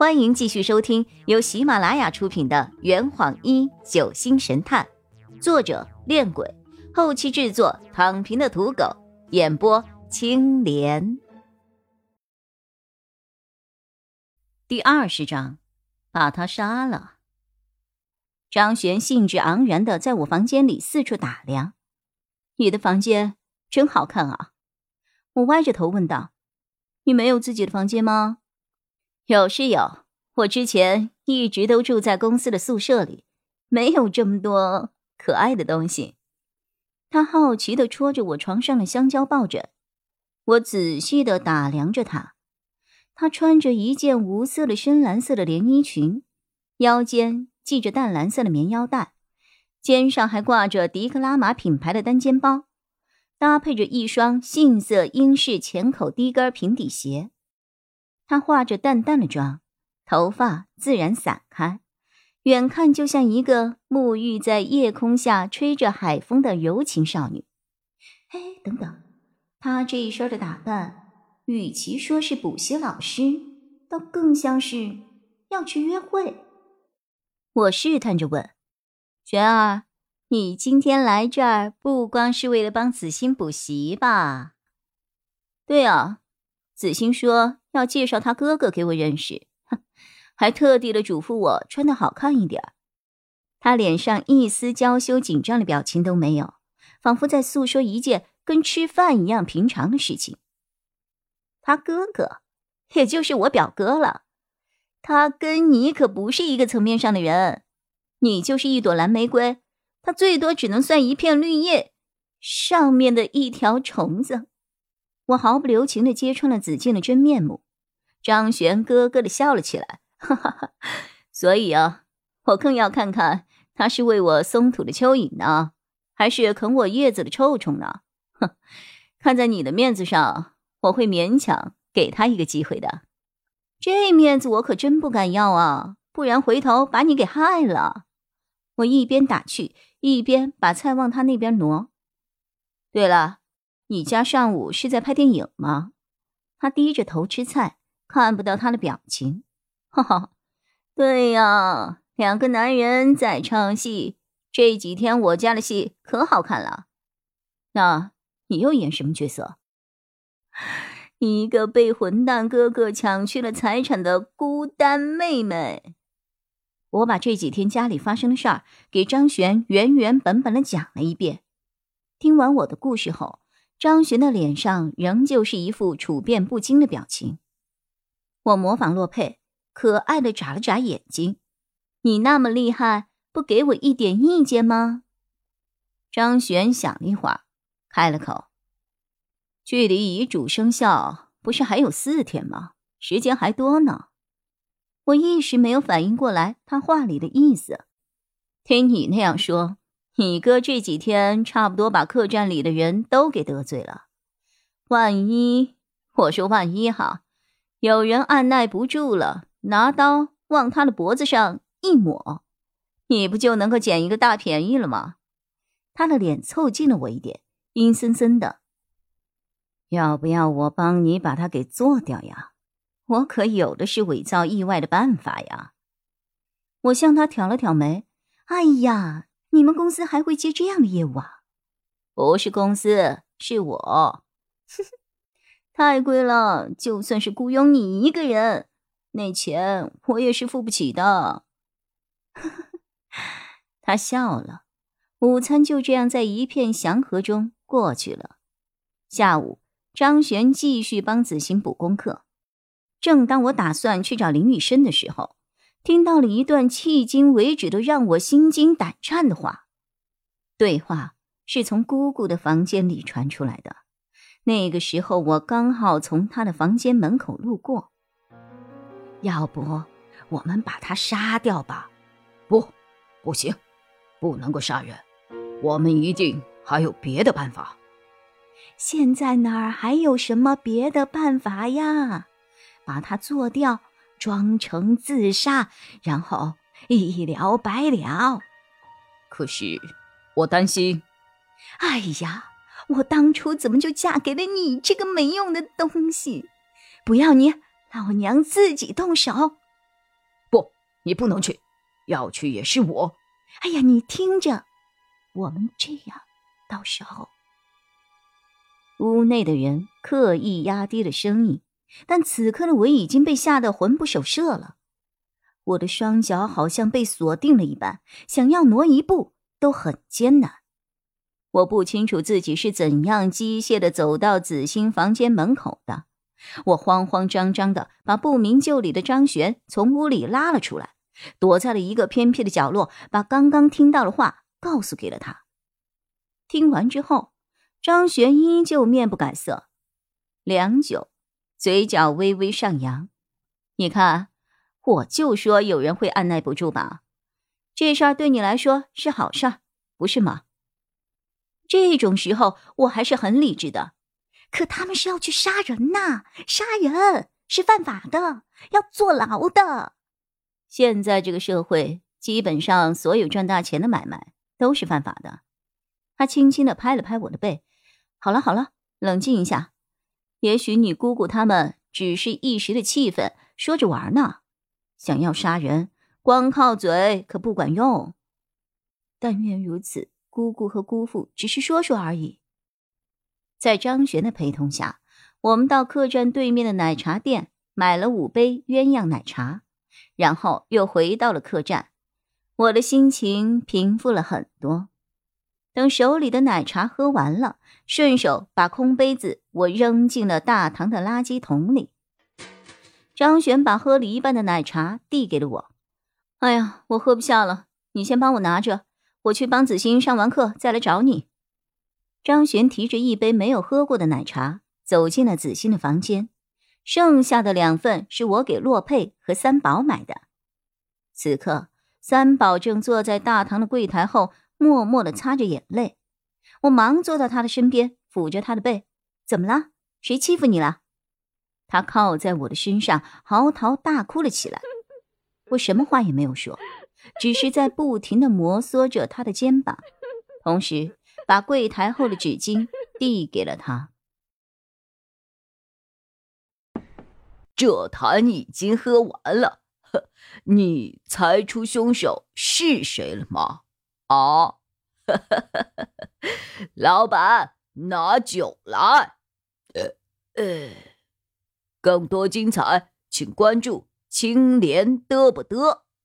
欢迎继续收听由喜马拉雅出品的《圆谎一九星神探》，作者：恋鬼，后期制作：躺平的土狗，演播：青莲。第二十章，把他杀了。张璇兴致盎然的在我房间里四处打量，你的房间真好看啊！我歪着头问道：“你没有自己的房间吗？”有是有，我之前一直都住在公司的宿舍里，没有这么多可爱的东西。他好奇的戳着我床上的香蕉抱枕，我仔细的打量着他。他穿着一件无色的深蓝色的连衣裙，腰间系着淡蓝色的棉腰带，肩上还挂着迪克拉玛品牌的单肩包，搭配着一双杏色英式浅口低跟平底鞋。她化着淡淡的妆，头发自然散开，远看就像一个沐浴在夜空下吹着海风的柔情少女。嘿，等等，她这一身的打扮，与其说是补习老师，倒更像是要去约会。我试探着问：“璇儿，你今天来这儿不光是为了帮子欣补习吧？”“对啊。”子欣说要介绍他哥哥给我认识，还特地的嘱咐我穿的好看一点。他脸上一丝娇羞紧张的表情都没有，仿佛在诉说一件跟吃饭一样平常的事情。他哥哥，也就是我表哥了。他跟你可不是一个层面上的人，你就是一朵蓝玫瑰，他最多只能算一片绿叶上面的一条虫子。我毫不留情的揭穿了子敬的真面目，张璇咯咯的笑了起来，哈哈哈。所以啊，我更要看看他是为我松土的蚯蚓呢，还是啃我叶子的臭虫呢？哼，看在你的面子上，我会勉强给他一个机会的。这面子我可真不敢要啊，不然回头把你给害了。我一边打趣，一边把菜往他那边挪。对了。你家上午是在拍电影吗？他低着头吃菜，看不到他的表情。哈哈，对呀，两个男人在唱戏。这几天我家的戏可好看了。那你又演什么角色？一个被混蛋哥哥抢去了财产的孤单妹妹。我把这几天家里发生的事儿给张璇原原本本的讲了一遍。听完我的故事后。张璇的脸上仍旧是一副处变不惊的表情。我模仿洛佩，可爱的眨了眨眼睛。你那么厉害，不给我一点意见吗？张璇想了一会儿，开了口：“距离遗嘱生效不是还有四天吗？时间还多呢。”我一时没有反应过来他话里的意思。听你那样说。你哥这几天差不多把客栈里的人都给得罪了，万一我说万一哈，有人按耐不住了，拿刀往他的脖子上一抹，你不就能够捡一个大便宜了吗？他的脸凑近了我一点，阴森森的。要不要我帮你把他给做掉呀？我可有的是伪造意外的办法呀。我向他挑了挑眉，哎呀。你们公司还会接这样的业务啊？不是公司，是我。太贵了，就算是雇佣你一个人，那钱我也是付不起的。他笑了。午餐就这样在一片祥和中过去了。下午，张璇继续帮子欣补功课。正当我打算去找林雨生的时候。听到了一段迄今为止都让我心惊胆颤的话，对话是从姑姑的房间里传出来的。那个时候我刚好从她的房间门口路过。要不我们把他杀掉吧？不，不行，不能够杀人。我们一定还有别的办法。现在哪儿还有什么别的办法呀？把他做掉。装成自杀，然后一了百了。可是我担心。哎呀，我当初怎么就嫁给了你这个没用的东西？不要你，老娘自己动手。不你不能去，要去也是我。哎呀，你听着，我们这样，到时候……屋内的人刻意压低了声音，但此刻的我已经被吓得魂不守舍了。我的双脚好像被锁定了一般，想要挪一步都很艰难。我不清楚自己是怎样机械的走到子欣房间门口的。我慌慌张张的把不明就里的张璇从屋里拉了出来，躲在了一个偏僻的角落，把刚刚听到的话告诉给了他。听完之后，张璇依旧面不改色，良久，嘴角微微上扬。你看，我就说有人会按耐不住吧？这事儿对你来说是好事儿，不是吗？这种时候我还是很理智的。可他们是要去杀人呐！杀人是犯法的，要坐牢的。现在这个社会，基本上所有赚大钱的买卖都是犯法的。他轻轻的拍了拍我的背，好了好了，冷静一下。也许你姑姑他们只是一时的气愤，说着玩呢。想要杀人，光靠嘴可不管用。但愿如此，姑姑和姑父只是说说而已。在张璇的陪同下，我们到客栈对面的奶茶店买了五杯鸳鸯奶茶，然后又回到了客栈。我的心情平复了很多。等手里的奶茶喝完了，顺手把空杯子我扔进了大堂的垃圾桶里。张璇把喝了一半的奶茶递给了我。哎呀，我喝不下了，你先帮我拿着，我去帮子欣上完课再来找你。张璇提着一杯没有喝过的奶茶走进了子欣的房间，剩下的两份是我给洛佩和三宝买的。此刻，三宝正坐在大堂的柜台后，默默的擦着眼泪。我忙坐到他的身边，抚着他的背：“怎么了？谁欺负你了？”他靠在我的身上，嚎啕大哭了起来。我什么话也没有说，只是在不停的摩挲着他的肩膀，同时。把柜台后的纸巾递给了他。这坛已经喝完了，你猜出凶手是谁了吗？啊，老板，拿酒来。呃呃，更多精彩，请关注青莲嘚不嘚。